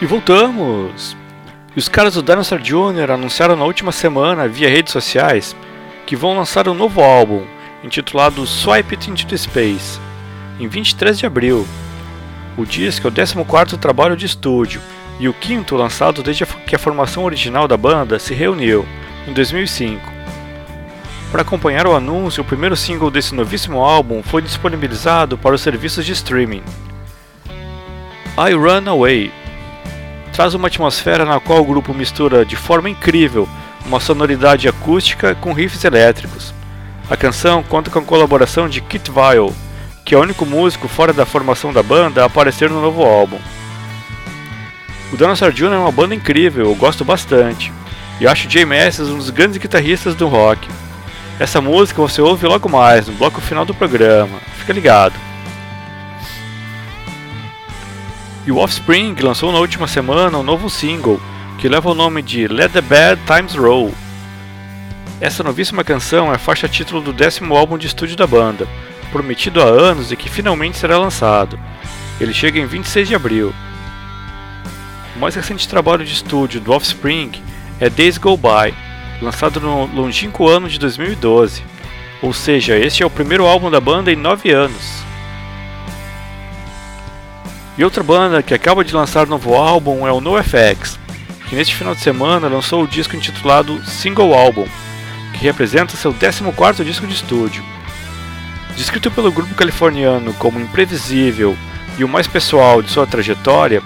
E voltamos! E os caras do Dinosaur Jr. anunciaram na última semana, via redes sociais, que vão lançar um novo álbum, intitulado Swipe It Into Space, em 23 de abril. O disco é o 14º trabalho de estúdio e o quinto lançado desde que a formação original da banda se reuniu, em 2005. Para acompanhar o anúncio, o primeiro single desse novíssimo álbum foi disponibilizado para os serviços de streaming. I Run Away traz uma atmosfera na qual o grupo mistura de forma incrível uma sonoridade acústica com riffs elétricos. A canção conta com a colaboração de Kit Vile, que é o único músico fora da formação da banda a aparecer no novo álbum. O Dinosaur Jr. é uma banda incrível, eu gosto bastante, e acho Jay Masses um dos grandes guitarristas do rock. Essa música você ouve logo mais, no bloco final do programa, fica ligado. E o Offspring lançou na última semana um novo single, que leva o nome de Let the Bad Times Roll. Essa novíssima canção é faixa título do décimo álbum de estúdio da banda, prometido há anos e que finalmente será lançado. Ele chega em 26 de abril. O mais recente trabalho de estúdio do Offspring é Days Go By, lançado no longínquo ano de 2012. Ou seja, este é o primeiro álbum da banda em nove anos. E outra banda que acaba de lançar novo álbum é o NoFX, que neste final de semana lançou o disco intitulado Single Album, que representa seu 14º disco de estúdio. Descrito pelo grupo californiano como imprevisível e o mais pessoal de sua trajetória,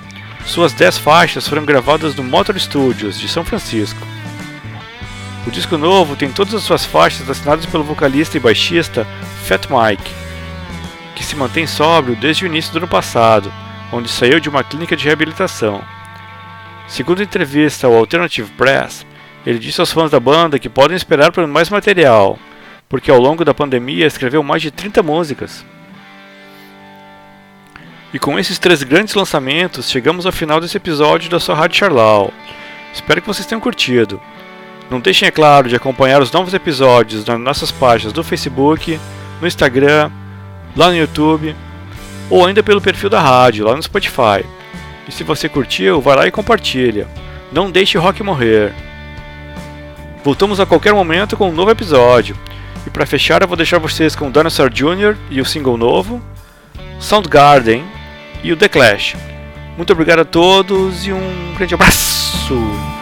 suas 10 faixas foram gravadas no Motor Studios de São Francisco. O disco novo tem todas as suas faixas assinadas pelo vocalista e baixista Fat Mike, que se mantém sóbrio desde o início do ano passado onde saiu de uma clínica de reabilitação. Segundo entrevista ao Alternative Press, ele disse aos fãs da banda que podem esperar por mais material, porque ao longo da pandemia escreveu mais de 30 músicas. E com esses três grandes lançamentos, chegamos ao final desse episódio da sua Rádio Charlau. Espero que vocês tenham curtido. Não deixem, é claro, de acompanhar os novos episódios nas nossas páginas do Facebook, no Instagram, lá no YouTube ou ainda pelo perfil da rádio lá no Spotify. E se você curtiu, vai lá e compartilha. Não deixe rock morrer. Voltamos a qualquer momento com um novo episódio. E para fechar, eu vou deixar vocês com Dinosaur Jr. e o single novo, Soundgarden e o The Clash. Muito obrigado a todos e um grande abraço!